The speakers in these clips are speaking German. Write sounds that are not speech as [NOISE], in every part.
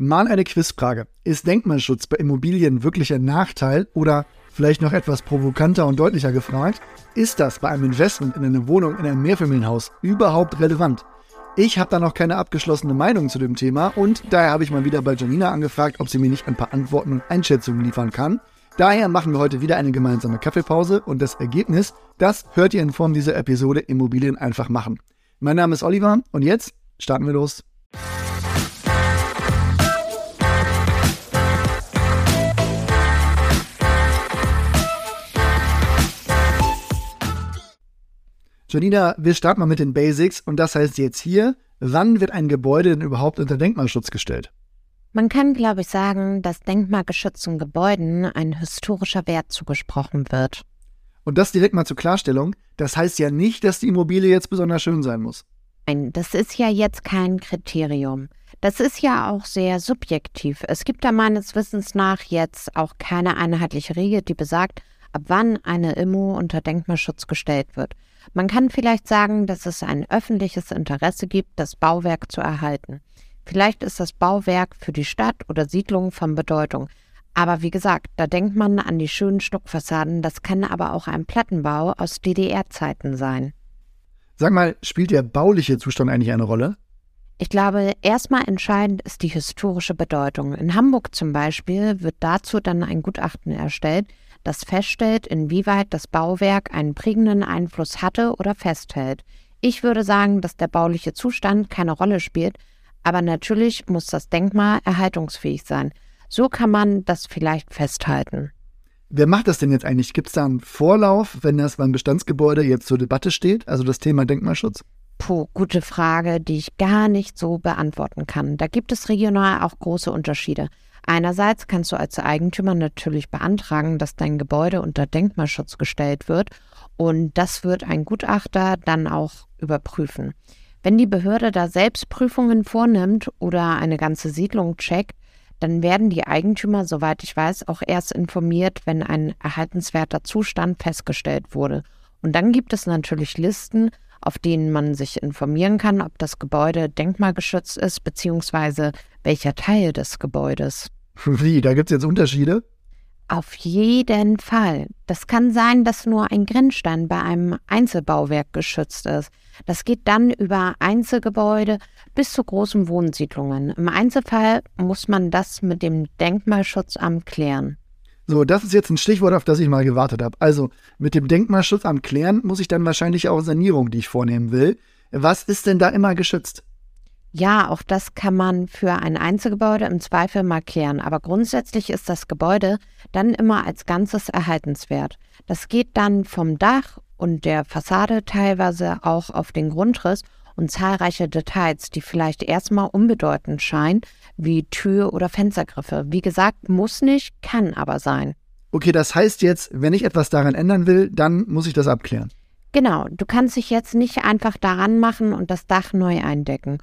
Mal eine Quizfrage. Ist Denkmalschutz bei Immobilien wirklich ein Nachteil oder vielleicht noch etwas provokanter und deutlicher gefragt? Ist das bei einem Investment in eine Wohnung in einem Mehrfamilienhaus überhaupt relevant? Ich habe da noch keine abgeschlossene Meinung zu dem Thema und daher habe ich mal wieder bei Janina angefragt, ob sie mir nicht ein paar Antworten und Einschätzungen liefern kann. Daher machen wir heute wieder eine gemeinsame Kaffeepause und das Ergebnis, das hört ihr in Form dieser Episode Immobilien einfach machen. Mein Name ist Oliver und jetzt starten wir los. Janina, wir starten mal mit den Basics und das heißt jetzt hier, wann wird ein Gebäude denn überhaupt unter Denkmalschutz gestellt? Man kann, glaube ich, sagen, dass denkmalgeschützten Gebäuden ein historischer Wert zugesprochen wird. Und das direkt mal zur Klarstellung, das heißt ja nicht, dass die Immobilie jetzt besonders schön sein muss. Nein, das ist ja jetzt kein Kriterium. Das ist ja auch sehr subjektiv. Es gibt da meines Wissens nach jetzt auch keine einheitliche Regel, die besagt, ab wann eine Immo unter Denkmalschutz gestellt wird. Man kann vielleicht sagen, dass es ein öffentliches Interesse gibt, das Bauwerk zu erhalten. Vielleicht ist das Bauwerk für die Stadt oder Siedlung von Bedeutung. Aber wie gesagt, da denkt man an die schönen Stuckfassaden, das kann aber auch ein Plattenbau aus DDR-Zeiten sein. Sag mal, spielt der bauliche Zustand eigentlich eine Rolle? Ich glaube, erstmal entscheidend ist die historische Bedeutung. In Hamburg zum Beispiel wird dazu dann ein Gutachten erstellt, das feststellt, inwieweit das Bauwerk einen prägenden Einfluss hatte oder festhält. Ich würde sagen, dass der bauliche Zustand keine Rolle spielt, aber natürlich muss das Denkmal erhaltungsfähig sein. So kann man das vielleicht festhalten. Wer macht das denn jetzt eigentlich? Gibt es da einen Vorlauf, wenn das beim Bestandsgebäude jetzt zur Debatte steht, also das Thema Denkmalschutz? Puh, gute Frage, die ich gar nicht so beantworten kann. Da gibt es regional auch große Unterschiede. Einerseits kannst du als Eigentümer natürlich beantragen, dass dein Gebäude unter Denkmalschutz gestellt wird und das wird ein Gutachter dann auch überprüfen. Wenn die Behörde da selbst Prüfungen vornimmt oder eine ganze Siedlung checkt, dann werden die Eigentümer, soweit ich weiß, auch erst informiert, wenn ein erhaltenswerter Zustand festgestellt wurde. Und dann gibt es natürlich Listen, auf denen man sich informieren kann, ob das Gebäude denkmalgeschützt ist, beziehungsweise welcher Teil des Gebäudes. [LAUGHS] Wie, da gibt es jetzt Unterschiede? Auf jeden Fall. Das kann sein, dass nur ein Grenzstein bei einem Einzelbauwerk geschützt ist. Das geht dann über Einzelgebäude bis zu großen Wohnsiedlungen. Im Einzelfall muss man das mit dem Denkmalschutzamt klären. So, das ist jetzt ein Stichwort, auf das ich mal gewartet habe. Also, mit dem Denkmalschutzamt klären muss ich dann wahrscheinlich auch Sanierung, die ich vornehmen will. Was ist denn da immer geschützt? Ja, auch das kann man für ein Einzelgebäude im Zweifel mal klären, aber grundsätzlich ist das Gebäude dann immer als Ganzes erhaltenswert. Das geht dann vom Dach und der Fassade teilweise auch auf den Grundriss und zahlreiche Details, die vielleicht erstmal unbedeutend scheinen, wie Tür- oder Fenstergriffe. Wie gesagt, muss nicht, kann aber sein. Okay, das heißt jetzt, wenn ich etwas daran ändern will, dann muss ich das abklären. Genau, du kannst dich jetzt nicht einfach daran machen und das Dach neu eindecken.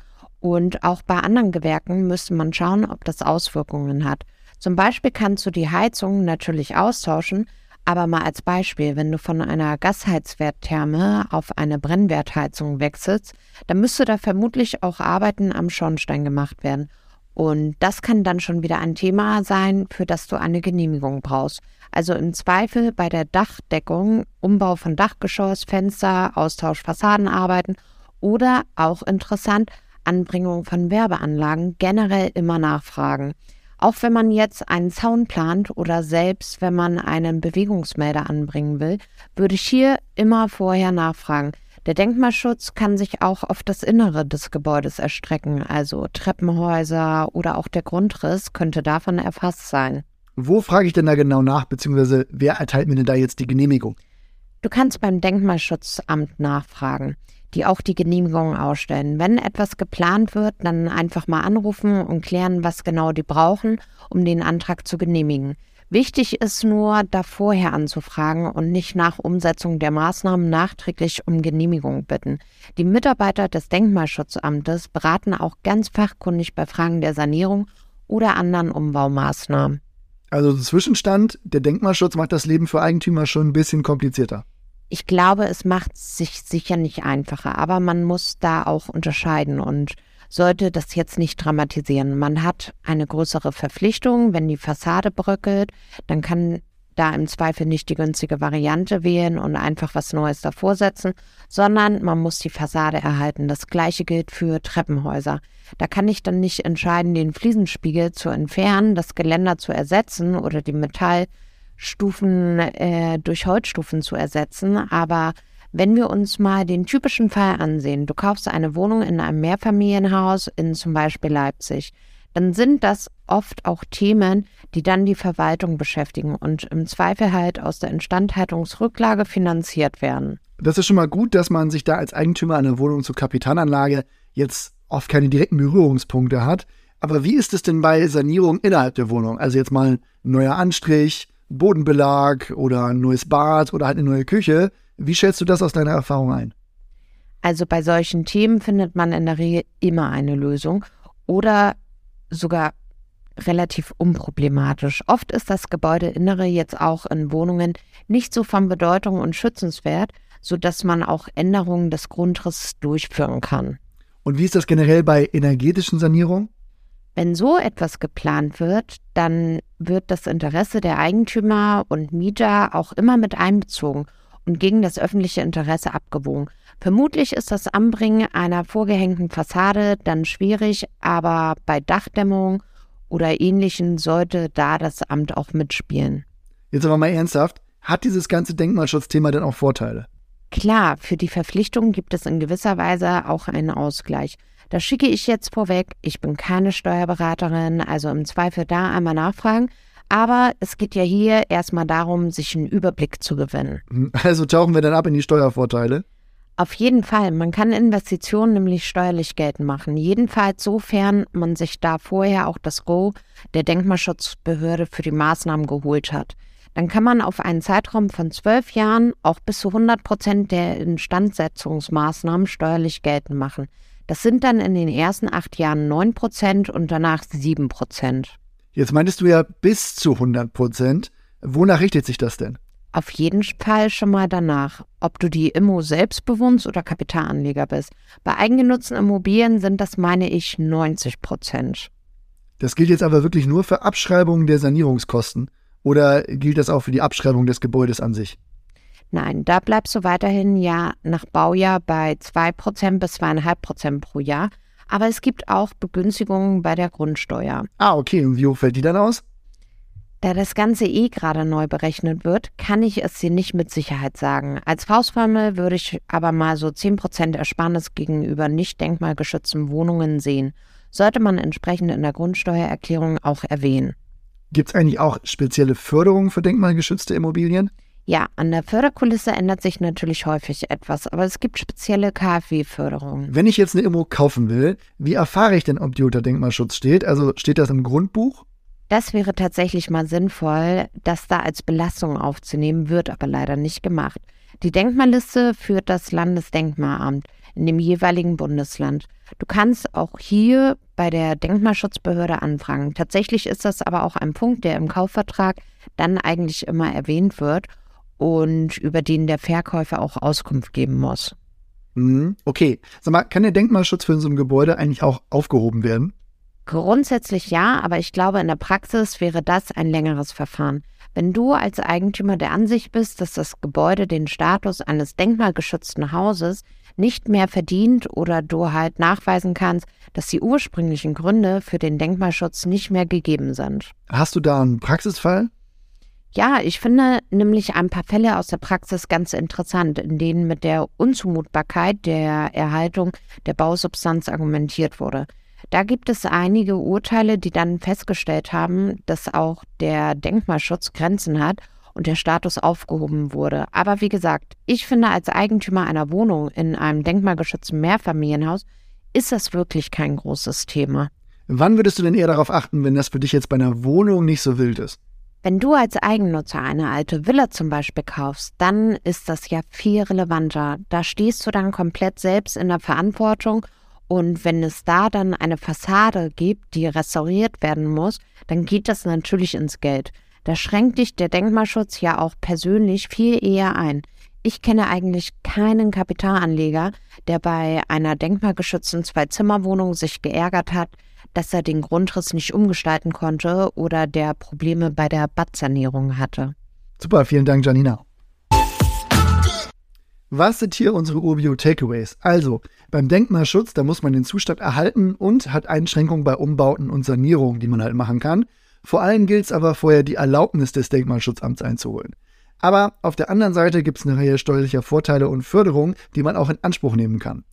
Und auch bei anderen Gewerken müsste man schauen, ob das Auswirkungen hat. Zum Beispiel kannst du die Heizung natürlich austauschen, aber mal als Beispiel, wenn du von einer Gasheizwerttherme auf eine Brennwertheizung wechselst, dann müsste da vermutlich auch Arbeiten am Schornstein gemacht werden. Und das kann dann schon wieder ein Thema sein, für das du eine Genehmigung brauchst. Also im Zweifel bei der Dachdeckung, Umbau von Dachgeschoss, Fenster, Austausch Fassadenarbeiten oder auch interessant, Anbringung von Werbeanlagen generell immer nachfragen. Auch wenn man jetzt einen Zaun plant oder selbst wenn man einen Bewegungsmelder anbringen will, würde ich hier immer vorher nachfragen. Der Denkmalschutz kann sich auch auf das Innere des Gebäudes erstrecken, also Treppenhäuser oder auch der Grundriss könnte davon erfasst sein. Wo frage ich denn da genau nach, beziehungsweise wer erteilt mir denn da jetzt die Genehmigung? Du kannst beim Denkmalschutzamt nachfragen die auch die Genehmigung ausstellen. Wenn etwas geplant wird, dann einfach mal anrufen und klären, was genau die brauchen, um den Antrag zu genehmigen. Wichtig ist nur, da vorher anzufragen und nicht nach Umsetzung der Maßnahmen nachträglich um Genehmigung bitten. Die Mitarbeiter des Denkmalschutzamtes beraten auch ganz fachkundig bei Fragen der Sanierung oder anderen Umbaumaßnahmen. Also Zwischenstand, der Denkmalschutz macht das Leben für Eigentümer schon ein bisschen komplizierter. Ich glaube, es macht sich sicher nicht einfacher, aber man muss da auch unterscheiden und sollte das jetzt nicht dramatisieren. Man hat eine größere Verpflichtung, wenn die Fassade bröckelt, dann kann da im Zweifel nicht die günstige Variante wählen und einfach was Neues davor setzen, sondern man muss die Fassade erhalten. Das gleiche gilt für Treppenhäuser. Da kann ich dann nicht entscheiden, den Fliesenspiegel zu entfernen, das Geländer zu ersetzen oder die Metallstufen äh, durch Holzstufen zu ersetzen. Aber wenn wir uns mal den typischen Fall ansehen, du kaufst eine Wohnung in einem Mehrfamilienhaus in zum Beispiel Leipzig, dann sind das oft auch Themen, die dann die Verwaltung beschäftigen und im Zweifel halt aus der Instandhaltungsrücklage finanziert werden. Das ist schon mal gut, dass man sich da als Eigentümer einer Wohnung zur Kapitalanlage jetzt oft keine direkten Berührungspunkte hat. Aber wie ist es denn bei Sanierung innerhalb der Wohnung? Also jetzt mal ein neuer Anstrich, Bodenbelag oder ein neues Bad oder halt eine neue Küche. Wie schätzt du das aus deiner Erfahrung ein? Also bei solchen Themen findet man in der Regel immer eine Lösung oder sogar relativ unproblematisch. Oft ist das Gebäudeinnere jetzt auch in Wohnungen nicht so von Bedeutung und schützenswert, sodass man auch Änderungen des Grundrisses durchführen kann. Und wie ist das generell bei energetischen Sanierungen? Wenn so etwas geplant wird, dann wird das Interesse der Eigentümer und Mieter auch immer mit einbezogen und gegen das öffentliche Interesse abgewogen. Vermutlich ist das Anbringen einer vorgehängten Fassade dann schwierig, aber bei Dachdämmung oder ähnlichen sollte da das Amt auch mitspielen. Jetzt aber mal ernsthaft, hat dieses ganze Denkmalschutzthema denn auch Vorteile? Klar, für die Verpflichtung gibt es in gewisser Weise auch einen Ausgleich. Das schicke ich jetzt vorweg. Ich bin keine Steuerberaterin, also im Zweifel da einmal nachfragen. Aber es geht ja hier erstmal darum, sich einen Überblick zu gewinnen. Also tauchen wir dann ab in die Steuervorteile? Auf jeden Fall. Man kann Investitionen nämlich steuerlich geltend machen. Jedenfalls sofern man sich da vorher auch das Go der Denkmalschutzbehörde für die Maßnahmen geholt hat. Dann kann man auf einen Zeitraum von zwölf Jahren auch bis zu 100 Prozent der Instandsetzungsmaßnahmen steuerlich geltend machen. Das sind dann in den ersten acht Jahren 9 Prozent und danach 7 Prozent. Jetzt meintest du ja bis zu 100 Prozent. Wonach richtet sich das denn? Auf jeden Fall schon mal danach, ob du die Immo selbst bewohnst oder Kapitalanleger bist. Bei eigengenutzten Immobilien sind das, meine ich, 90 Prozent. Das gilt jetzt aber wirklich nur für Abschreibungen der Sanierungskosten oder gilt das auch für die Abschreibung des Gebäudes an sich? Nein, da bleibst du weiterhin ja nach Baujahr bei 2% bis 2,5% pro Jahr. Aber es gibt auch Begünstigungen bei der Grundsteuer. Ah, okay. Und wie hoch fällt die dann aus? Da das Ganze eh gerade neu berechnet wird, kann ich es dir nicht mit Sicherheit sagen. Als Faustformel würde ich aber mal so 10% Ersparnis gegenüber nicht denkmalgeschützten Wohnungen sehen. Sollte man entsprechend in der Grundsteuererklärung auch erwähnen. Gibt es eigentlich auch spezielle Förderungen für denkmalgeschützte Immobilien? Ja, an der Förderkulisse ändert sich natürlich häufig etwas, aber es gibt spezielle KfW-Förderungen. Wenn ich jetzt eine Immo kaufen will, wie erfahre ich denn, ob die unter Denkmalschutz steht? Also steht das im Grundbuch? Das wäre tatsächlich mal sinnvoll, das da als Belastung aufzunehmen, wird aber leider nicht gemacht. Die Denkmalliste führt das Landesdenkmalamt in dem jeweiligen Bundesland. Du kannst auch hier bei der Denkmalschutzbehörde anfragen. Tatsächlich ist das aber auch ein Punkt, der im Kaufvertrag dann eigentlich immer erwähnt wird und über den der Verkäufer auch Auskunft geben muss. Mhm, okay. Sag mal, kann der Denkmalschutz für so ein Gebäude eigentlich auch aufgehoben werden? Grundsätzlich ja, aber ich glaube, in der Praxis wäre das ein längeres Verfahren. Wenn du als Eigentümer der Ansicht bist, dass das Gebäude den Status eines denkmalgeschützten Hauses nicht mehr verdient oder du halt nachweisen kannst, dass die ursprünglichen Gründe für den Denkmalschutz nicht mehr gegeben sind. Hast du da einen Praxisfall? Ja, ich finde nämlich ein paar Fälle aus der Praxis ganz interessant, in denen mit der Unzumutbarkeit der Erhaltung der Bausubstanz argumentiert wurde. Da gibt es einige Urteile, die dann festgestellt haben, dass auch der Denkmalschutz Grenzen hat und der Status aufgehoben wurde. Aber wie gesagt, ich finde als Eigentümer einer Wohnung in einem denkmalgeschützten Mehrfamilienhaus ist das wirklich kein großes Thema. Wann würdest du denn eher darauf achten, wenn das für dich jetzt bei einer Wohnung nicht so wild ist? Wenn du als Eigennutzer eine alte Villa zum Beispiel kaufst, dann ist das ja viel relevanter. Da stehst du dann komplett selbst in der Verantwortung und wenn es da dann eine Fassade gibt, die restauriert werden muss, dann geht das natürlich ins Geld. Da schränkt dich der Denkmalschutz ja auch persönlich viel eher ein. Ich kenne eigentlich keinen Kapitalanleger, der bei einer denkmalgeschützten Zwei-Zimmer-Wohnung sich geärgert hat, dass er den Grundriss nicht umgestalten konnte oder der Probleme bei der Badsanierung hatte. Super, vielen Dank, Janina. Was sind hier unsere Urbio Takeaways? Also, beim Denkmalschutz, da muss man den Zustand erhalten und hat Einschränkungen bei Umbauten und Sanierungen, die man halt machen kann. Vor allem gilt es aber vorher, die Erlaubnis des Denkmalschutzamts einzuholen. Aber auf der anderen Seite gibt es eine Reihe steuerlicher Vorteile und Förderungen, die man auch in Anspruch nehmen kann.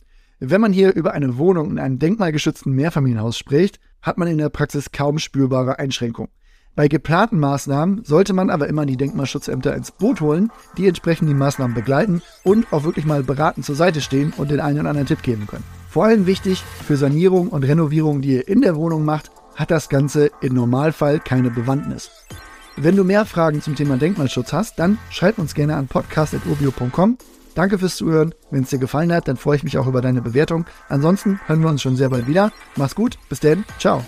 Wenn man hier über eine Wohnung in einem denkmalgeschützten Mehrfamilienhaus spricht, hat man in der Praxis kaum spürbare Einschränkungen. Bei geplanten Maßnahmen sollte man aber immer die Denkmalschutzämter ins Boot holen, die entsprechend die Maßnahmen begleiten und auch wirklich mal beratend zur Seite stehen und den einen oder anderen Tipp geben können. Vor allem wichtig für Sanierung und Renovierung, die ihr in der Wohnung macht, hat das Ganze im Normalfall keine Bewandtnis. Wenn du mehr Fragen zum Thema Denkmalschutz hast, dann schreib uns gerne an podcast.urbio.com. Danke fürs Zuhören. Wenn es dir gefallen hat, dann freue ich mich auch über deine Bewertung. Ansonsten hören wir uns schon sehr bald wieder. Mach's gut, bis denn, ciao.